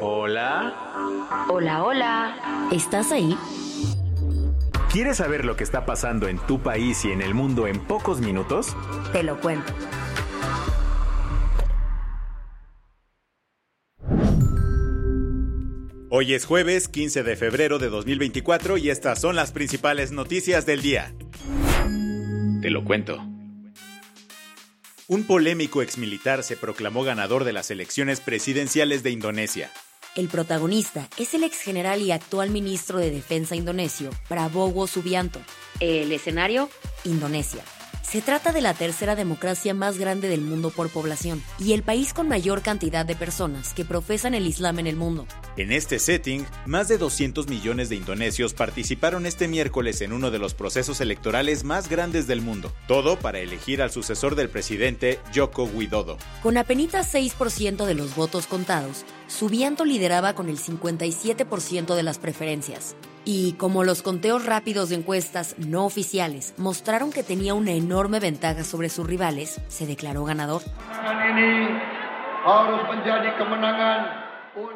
Hola. Hola, hola. ¿Estás ahí? ¿Quieres saber lo que está pasando en tu país y en el mundo en pocos minutos? Te lo cuento. Hoy es jueves 15 de febrero de 2024 y estas son las principales noticias del día. Te lo cuento. Un polémico exmilitar se proclamó ganador de las elecciones presidenciales de Indonesia. El protagonista es el ex general y actual ministro de Defensa indonesio, Prabowo Subianto. El escenario, Indonesia. Se trata de la tercera democracia más grande del mundo por población y el país con mayor cantidad de personas que profesan el Islam en el mundo. En este setting, más de 200 millones de indonesios participaron este miércoles en uno de los procesos electorales más grandes del mundo, todo para elegir al sucesor del presidente Joko Widodo. Con apenas 6% de los votos contados, Subianto lideraba con el 57% de las preferencias. Y como los conteos rápidos de encuestas no oficiales mostraron que tenía una enorme ventaja sobre sus rivales, se declaró ganador.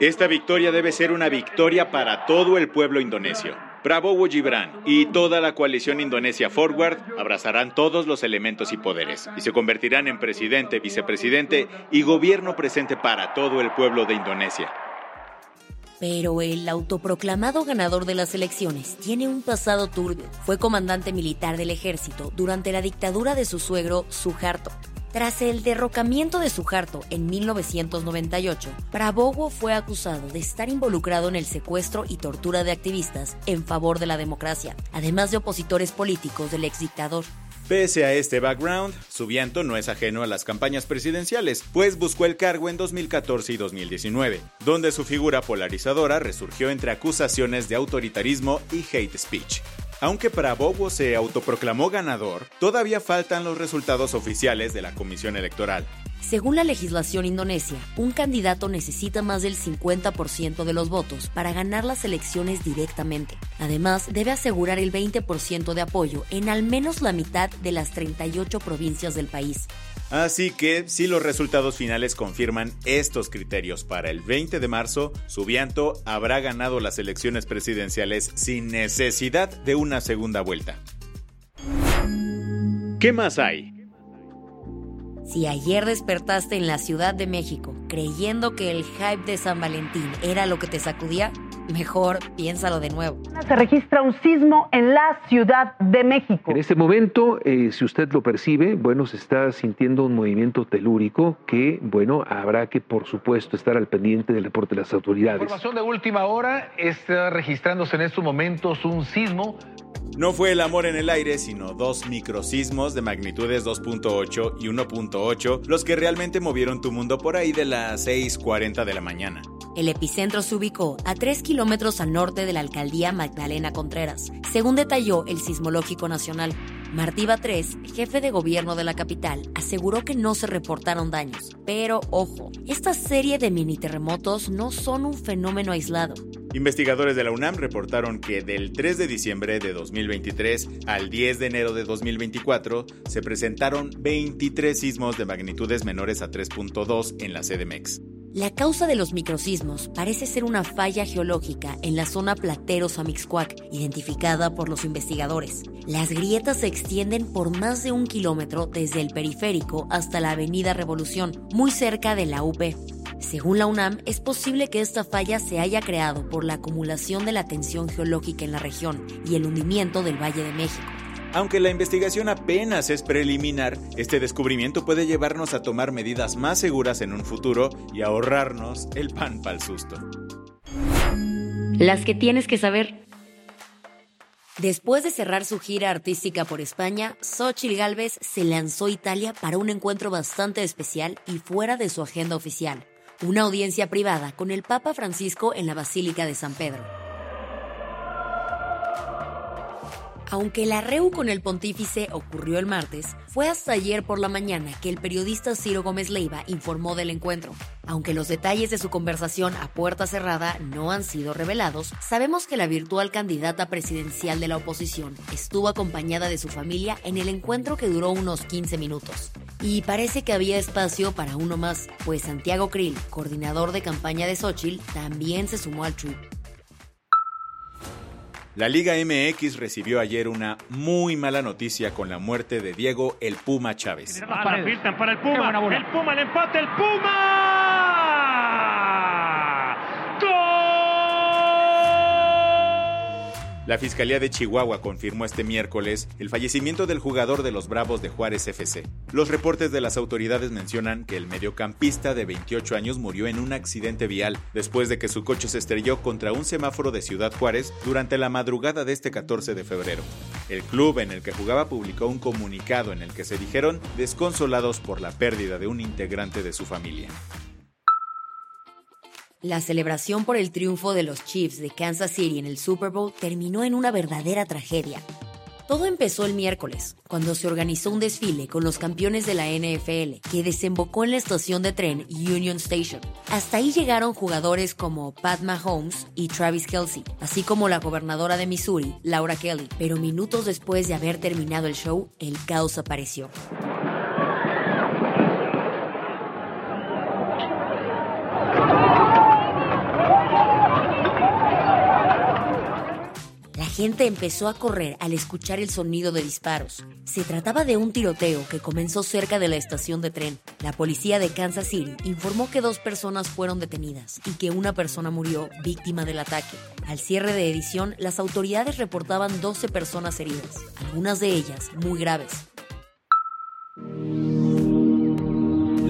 Esta victoria debe ser una victoria para todo el pueblo indonesio. Prabowo Gibran y toda la coalición Indonesia Forward abrazarán todos los elementos y poderes y se convertirán en presidente, vicepresidente y gobierno presente para todo el pueblo de Indonesia. Pero el autoproclamado ganador de las elecciones tiene un pasado turbio. Fue comandante militar del ejército durante la dictadura de su suegro Suharto. Tras el derrocamiento de Suharto en 1998, Prabowo fue acusado de estar involucrado en el secuestro y tortura de activistas en favor de la democracia, además de opositores políticos del exdictador. Pese a este background, Subianto no es ajeno a las campañas presidenciales, pues buscó el cargo en 2014 y 2019, donde su figura polarizadora resurgió entre acusaciones de autoritarismo y hate speech. Aunque Prabowo se autoproclamó ganador, todavía faltan los resultados oficiales de la Comisión Electoral. Según la legislación indonesia, un candidato necesita más del 50% de los votos para ganar las elecciones directamente. Además, debe asegurar el 20% de apoyo en al menos la mitad de las 38 provincias del país. Así que, si los resultados finales confirman estos criterios para el 20 de marzo, Subianto habrá ganado las elecciones presidenciales sin necesidad de una segunda vuelta. ¿Qué más hay? Si ayer despertaste en la Ciudad de México creyendo que el hype de San Valentín era lo que te sacudía, mejor piénsalo de nuevo. Se registra un sismo en la Ciudad de México. En este momento, eh, si usted lo percibe, bueno, se está sintiendo un movimiento telúrico que, bueno, habrá que, por supuesto, estar al pendiente del reporte de las autoridades. Información de última hora, está registrándose en estos momentos un sismo no fue el amor en el aire, sino dos microsismos de magnitudes 2.8 y 1.8 los que realmente movieron tu mundo por ahí de las 6.40 de la mañana. El epicentro se ubicó a 3 kilómetros al norte de la alcaldía Magdalena Contreras, según detalló el Sismológico Nacional. Martí Batres, jefe de gobierno de la capital, aseguró que no se reportaron daños. Pero ojo, esta serie de mini terremotos no son un fenómeno aislado. Investigadores de la UNAM reportaron que del 3 de diciembre de 2023 al 10 de enero de 2024 se presentaron 23 sismos de magnitudes menores a 3.2 en la CDMX. La causa de los microsismos parece ser una falla geológica en la zona Plateros-Amixcuac, identificada por los investigadores. Las grietas se extienden por más de un kilómetro desde el periférico hasta la Avenida Revolución, muy cerca de la UP. Según la UNAM, es posible que esta falla se haya creado por la acumulación de la tensión geológica en la región y el hundimiento del Valle de México. Aunque la investigación apenas es preliminar, este descubrimiento puede llevarnos a tomar medidas más seguras en un futuro y ahorrarnos el pan para el susto. Las que tienes que saber. Después de cerrar su gira artística por España, Xochitl Galvez se lanzó a Italia para un encuentro bastante especial y fuera de su agenda oficial, una audiencia privada con el Papa Francisco en la Basílica de San Pedro. Aunque el arreu con el pontífice ocurrió el martes, fue hasta ayer por la mañana que el periodista Ciro Gómez Leiva informó del encuentro. Aunque los detalles de su conversación a puerta cerrada no han sido revelados, sabemos que la virtual candidata presidencial de la oposición estuvo acompañada de su familia en el encuentro que duró unos 15 minutos. Y parece que había espacio para uno más, pues Santiago Krill, coordinador de campaña de Xochitl, también se sumó al trip. La Liga MX recibió ayer una muy mala noticia con la muerte de Diego El Puma Chávez. Para, para el Puma, el Puma, el empate, el Puma. La Fiscalía de Chihuahua confirmó este miércoles el fallecimiento del jugador de los Bravos de Juárez FC. Los reportes de las autoridades mencionan que el mediocampista de 28 años murió en un accidente vial después de que su coche se estrelló contra un semáforo de Ciudad Juárez durante la madrugada de este 14 de febrero. El club en el que jugaba publicó un comunicado en el que se dijeron desconsolados por la pérdida de un integrante de su familia. La celebración por el triunfo de los Chiefs de Kansas City en el Super Bowl terminó en una verdadera tragedia. Todo empezó el miércoles, cuando se organizó un desfile con los campeones de la NFL, que desembocó en la estación de tren Union Station. Hasta ahí llegaron jugadores como Pat Mahomes y Travis Kelsey, así como la gobernadora de Missouri, Laura Kelly. Pero minutos después de haber terminado el show, el caos apareció. Gente empezó a correr al escuchar el sonido de disparos. Se trataba de un tiroteo que comenzó cerca de la estación de tren. La policía de Kansas City informó que dos personas fueron detenidas y que una persona murió víctima del ataque. Al cierre de edición, las autoridades reportaban 12 personas heridas, algunas de ellas muy graves.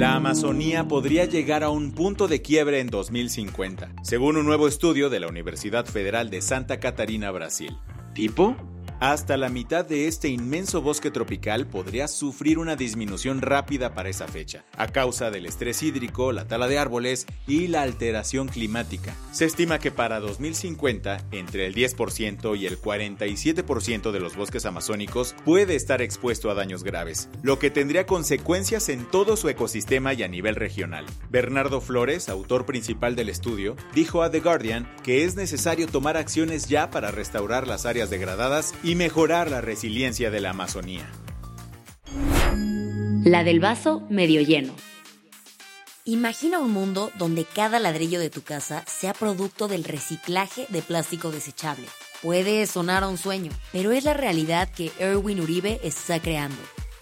La Amazonía podría llegar a un punto de quiebre en 2050, según un nuevo estudio de la Universidad Federal de Santa Catarina, Brasil. ¿Tipo? Hasta la mitad de este inmenso bosque tropical podría sufrir una disminución rápida para esa fecha, a causa del estrés hídrico, la tala de árboles y la alteración climática. Se estima que para 2050, entre el 10% y el 47% de los bosques amazónicos puede estar expuesto a daños graves, lo que tendría consecuencias en todo su ecosistema y a nivel regional. Bernardo Flores, autor principal del estudio, dijo a The Guardian que es necesario tomar acciones ya para restaurar las áreas degradadas y y mejorar la resiliencia de la Amazonía. La del vaso medio lleno. Imagina un mundo donde cada ladrillo de tu casa sea producto del reciclaje de plástico desechable. Puede sonar a un sueño, pero es la realidad que Erwin Uribe está creando.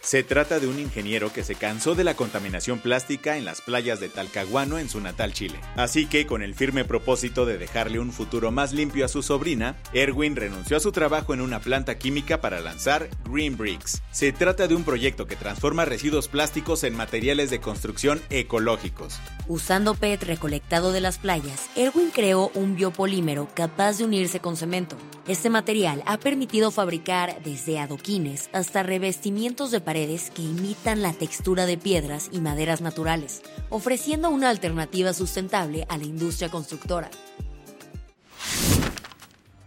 Se trata de un ingeniero que se cansó de la contaminación plástica en las playas de Talcahuano en su natal Chile. Así que, con el firme propósito de dejarle un futuro más limpio a su sobrina, Erwin renunció a su trabajo en una planta química para lanzar Green Bricks. Se trata de un proyecto que transforma residuos plásticos en materiales de construcción ecológicos. Usando PET recolectado de las playas, Erwin creó un biopolímero capaz de unirse con cemento. Este material ha permitido fabricar desde adoquines hasta revestimientos de paredes que imitan la textura de piedras y maderas naturales, ofreciendo una alternativa sustentable a la industria constructora.